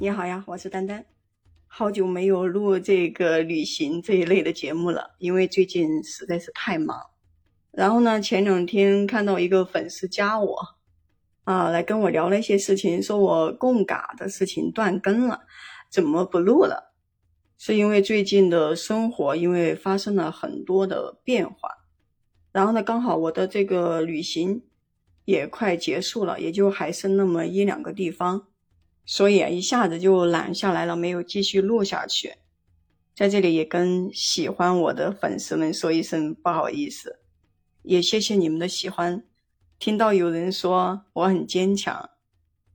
你好呀，我是丹丹，好久没有录这个旅行这一类的节目了，因为最近实在是太忙。然后呢，前两天看到一个粉丝加我，啊，来跟我聊了一些事情，说我供嘎的事情断更了，怎么不录了？是因为最近的生活因为发生了很多的变化，然后呢，刚好我的这个旅行也快结束了，也就还剩那么一两个地方。所以，一下子就懒下来了，没有继续录下去。在这里也跟喜欢我的粉丝们说一声不好意思，也谢谢你们的喜欢。听到有人说我很坚强，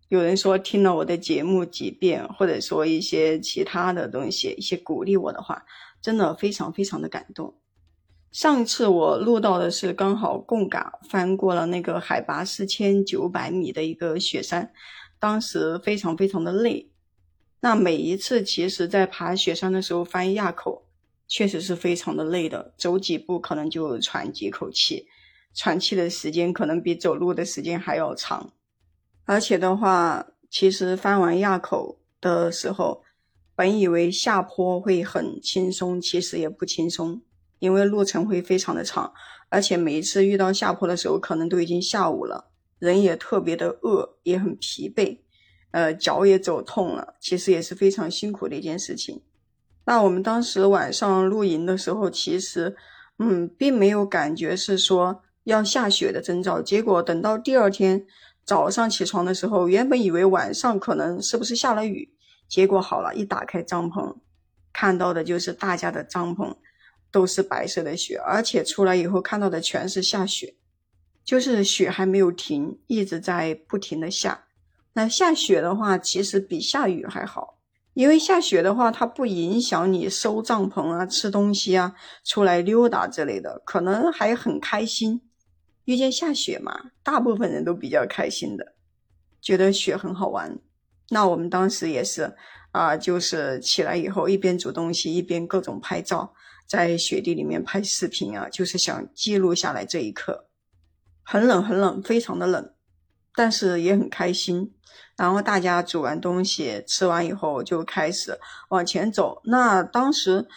有人说听了我的节目几遍，或者说一些其他的东西，一些鼓励我的话，真的非常非常的感动。上次我录到的是刚好贡嘎翻过了那个海拔四千九百米的一个雪山。当时非常非常的累，那每一次其实，在爬雪山的时候翻垭口，确实是非常的累的，走几步可能就喘几口气，喘气的时间可能比走路的时间还要长。而且的话，其实翻完垭口的时候，本以为下坡会很轻松，其实也不轻松，因为路程会非常的长，而且每一次遇到下坡的时候，可能都已经下午了。人也特别的饿，也很疲惫，呃，脚也走痛了，其实也是非常辛苦的一件事情。那我们当时晚上露营的时候，其实，嗯，并没有感觉是说要下雪的征兆。结果等到第二天早上起床的时候，原本以为晚上可能是不是下了雨，结果好了，一打开帐篷，看到的就是大家的帐篷都是白色的雪，而且出来以后看到的全是下雪。就是雪还没有停，一直在不停的下。那下雪的话，其实比下雨还好，因为下雪的话，它不影响你收帐篷啊、吃东西啊、出来溜达之类的，可能还很开心。遇见下雪嘛，大部分人都比较开心的，觉得雪很好玩。那我们当时也是啊，就是起来以后一边煮东西，一边各种拍照，在雪地里面拍视频啊，就是想记录下来这一刻。很冷，很冷，非常的冷，但是也很开心。然后大家煮完东西，吃完以后就开始往前走。那当时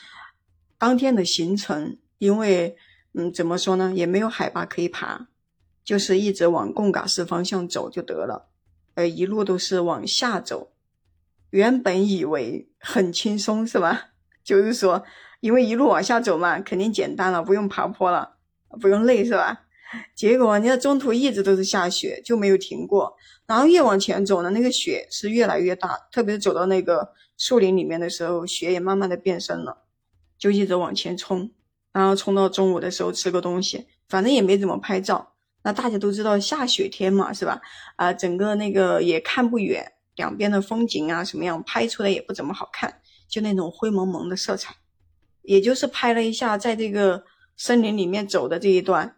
当天的行程，因为嗯，怎么说呢，也没有海拔可以爬，就是一直往贡嘎市方向走就得了。呃，一路都是往下走。原本以为很轻松，是吧？就是说，因为一路往下走嘛，肯定简单了，不用爬坡了，不用累，是吧？结果，你看中途一直都是下雪，就没有停过。然后越往前走呢，那个雪是越来越大，特别是走到那个树林里面的时候，雪也慢慢的变深了，就一直往前冲。然后冲到中午的时候吃个东西，反正也没怎么拍照。那大家都知道下雪天嘛，是吧？啊，整个那个也看不远，两边的风景啊什么样，拍出来也不怎么好看，就那种灰蒙蒙的色彩。也就是拍了一下，在这个森林里面走的这一段。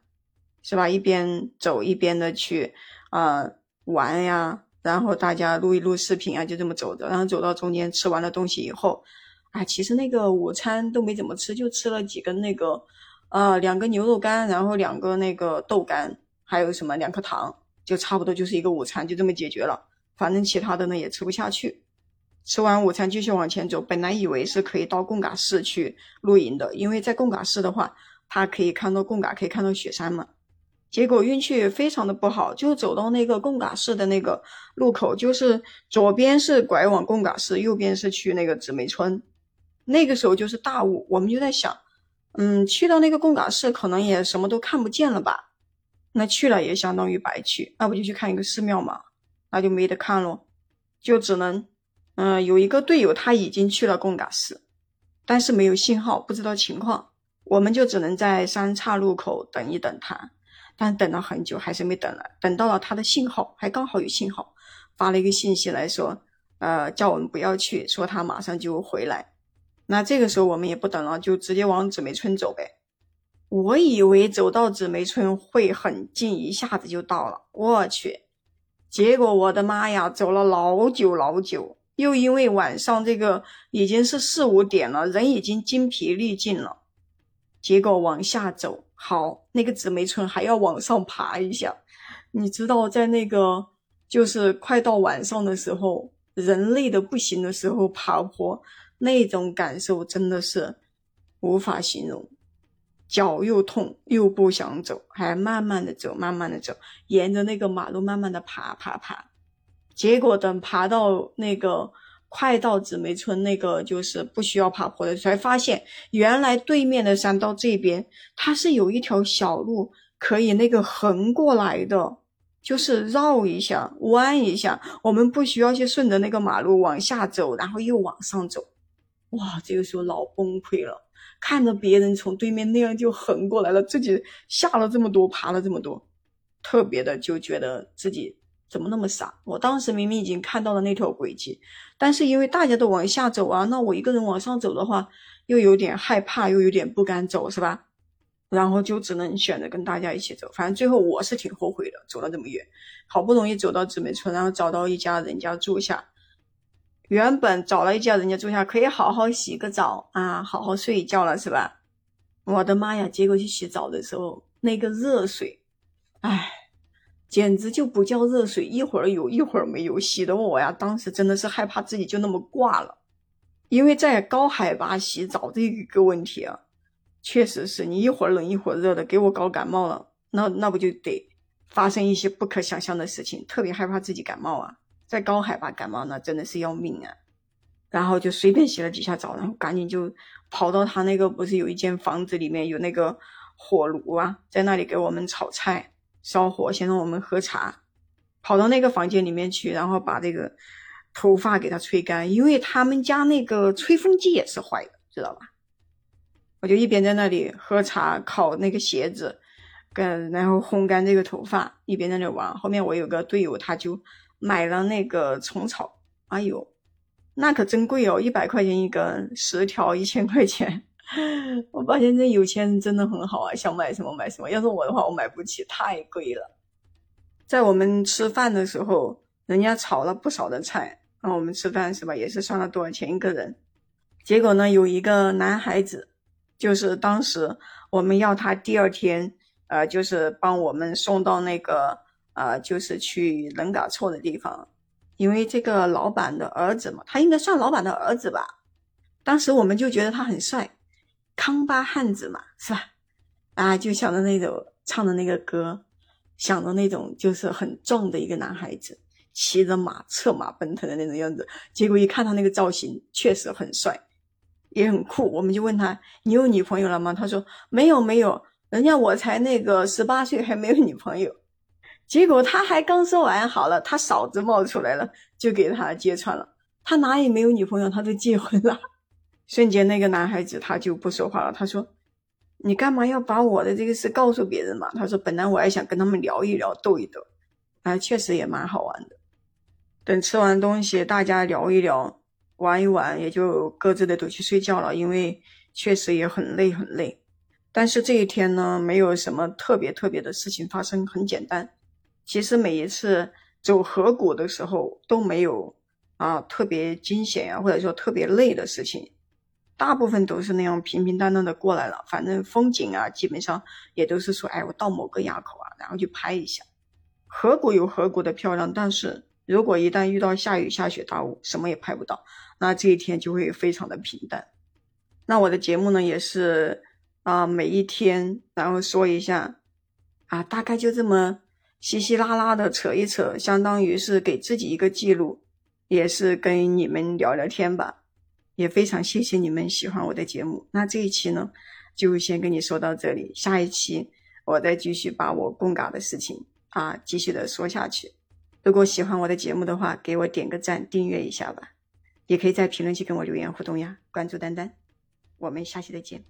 是吧？一边走一边的去啊玩呀，然后大家录一录视频啊，就这么走的。然后走到中间吃完了东西以后，啊，其实那个午餐都没怎么吃，就吃了几根那个呃两个牛肉干，然后两个那个豆干，还有什么两颗糖，就差不多就是一个午餐，就这么解决了。反正其他的呢也吃不下去。吃完午餐继续往前走，本来以为是可以到贡嘎市去露营的，因为在贡嘎市的话，它可以看到贡嘎，可以看到雪山嘛。结果运气非常的不好，就走到那个贡嘎市的那个路口，就是左边是拐往贡嘎市，右边是去那个紫梅村。那个时候就是大雾，我们就在想，嗯，去到那个贡嘎市可能也什么都看不见了吧？那去了也相当于白去，那不就去看一个寺庙嘛？那就没得看咯，就只能，嗯，有一个队友他已经去了贡嘎市，但是没有信号，不知道情况，我们就只能在三岔路口等一等他。但等了很久还是没等来，等到了他的信号，还刚好有信号，发了一个信息来说，呃，叫我们不要去，说他马上就回来。那这个时候我们也不等了，就直接往紫梅村走呗。我以为走到紫梅村会很近，一下子就到了。我去，结果我的妈呀，走了老久老久，又因为晚上这个已经是四五点了，人已经精疲力尽了。结果往下走，好，那个紫梅村还要往上爬一下。你知道，在那个就是快到晚上的时候，人累的不行的时候爬坡，那种感受真的是无法形容。脚又痛又不想走，还慢慢的走，慢慢的走，沿着那个马路慢慢的爬爬爬。结果等爬到那个快到紫梅村那个就是不需要爬坡的，才发现原来对面的山到这边它是有一条小路可以那个横过来的，就是绕一下弯一下，我们不需要去顺着那个马路往下走，然后又往上走。哇，这个时候老崩溃了。看着别人从对面那样就横过来了，自己下了这么多，爬了这么多，特别的就觉得自己怎么那么傻。我当时明明已经看到了那条轨迹，但是因为大家都往下走啊，那我一个人往上走的话，又有点害怕，又有点不敢走，是吧？然后就只能选择跟大家一起走。反正最后我是挺后悔的，走了这么远，好不容易走到姊妹村，然后找到一家人家住下。原本找了一家人家住下，可以好好洗个澡啊，好好睡一觉了，是吧？我的妈呀！结果去洗澡的时候，那个热水，哎，简直就不叫热水，一会儿有一会儿没有，洗的我呀，当时真的是害怕自己就那么挂了。因为在高海拔洗澡这一个问题啊，确实是你一会儿冷一会儿热的，给我搞感冒了，那那不就得发生一些不可想象的事情，特别害怕自己感冒啊。在高海拔感冒那真的是要命啊！然后就随便洗了几下澡，然后赶紧就跑到他那个不是有一间房子里面有那个火炉啊，在那里给我们炒菜、烧火，先让我们喝茶。跑到那个房间里面去，然后把这个头发给它吹干，因为他们家那个吹风机也是坏的，知道吧？我就一边在那里喝茶、烤那个鞋子，跟然后烘干这个头发，一边在那玩。后面我有个队友，他就。买了那个虫草，哎呦，那可真贵哦，一百块钱一根，十条一千块钱。我发现这有钱人真的很好啊，想买什么买什么。要是我的话，我买不起，太贵了。在我们吃饭的时候，人家炒了不少的菜，让我们吃饭是吧？也是算了多少钱一个人。结果呢，有一个男孩子，就是当时我们要他第二天，呃，就是帮我们送到那个。呃，就是去冷嘎错的地方，因为这个老板的儿子嘛，他应该算老板的儿子吧。当时我们就觉得他很帅，康巴汉子嘛，是吧？啊，就想着那种唱的那个歌，想着那种就是很壮的一个男孩子，骑着马策马奔腾的那种样子。结果一看他那个造型，确实很帅，也很酷。我们就问他：“你有女朋友了吗？”他说：“没有，没有，人家我才那个十八岁，还没有女朋友。”结果他还刚说完好了，他嫂子冒出来了，就给他揭穿了。他哪里没有女朋友，他都结婚了。瞬间，那个男孩子他就不说话了。他说：“你干嘛要把我的这个事告诉别人嘛？”他说：“本来我还想跟他们聊一聊，逗一逗，啊，确实也蛮好玩的。等吃完东西，大家聊一聊，玩一玩，也就各自的都去睡觉了。因为确实也很累，很累。但是这一天呢，没有什么特别特别的事情发生，很简单。”其实每一次走河谷的时候都没有啊特别惊险啊，或者说特别累的事情，大部分都是那样平平淡淡的过来了。反正风景啊，基本上也都是说，哎，我到某个垭口啊，然后去拍一下。河谷有河谷的漂亮，但是如果一旦遇到下雨下雪大雾，什么也拍不到，那这一天就会非常的平淡。那我的节目呢，也是啊每一天然后说一下啊，大概就这么。稀稀拉拉的扯一扯，相当于是给自己一个记录，也是跟你们聊聊天吧。也非常谢谢你们喜欢我的节目。那这一期呢，就先跟你说到这里，下一期我再继续把我供嘎的事情啊继续的说下去。如果喜欢我的节目的话，给我点个赞，订阅一下吧。也可以在评论区跟我留言互动呀。关注丹丹，我们下期再见。